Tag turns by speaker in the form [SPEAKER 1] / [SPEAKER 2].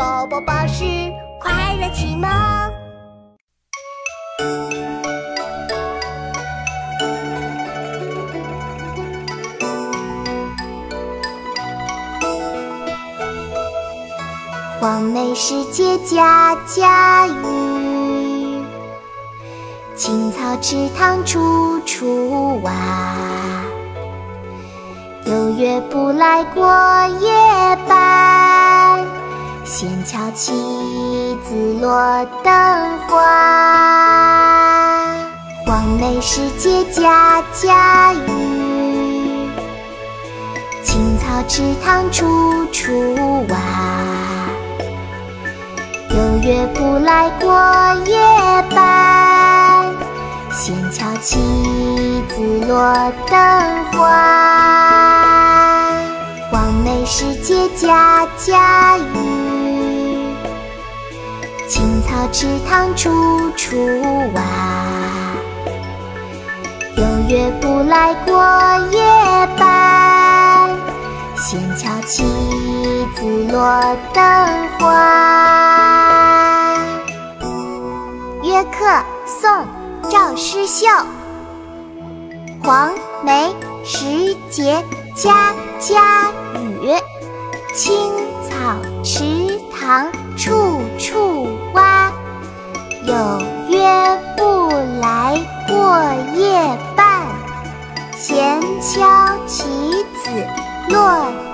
[SPEAKER 1] 宝宝巴士快乐启蒙。
[SPEAKER 2] 黄梅时节家家雨，青草池塘处处蛙。有月不来过夜半，闲敲棋子落灯花。黄梅时节家家雨，青草池塘处处蛙。有月不来过夜半，闲敲棋子落灯花。黄梅时节家家雨，青草池塘处处蛙。有月不来过夜半，闲敲棋子落灯花。约客宋·赵师秀。黄梅时节家家雨，青草池塘处处敲棋子落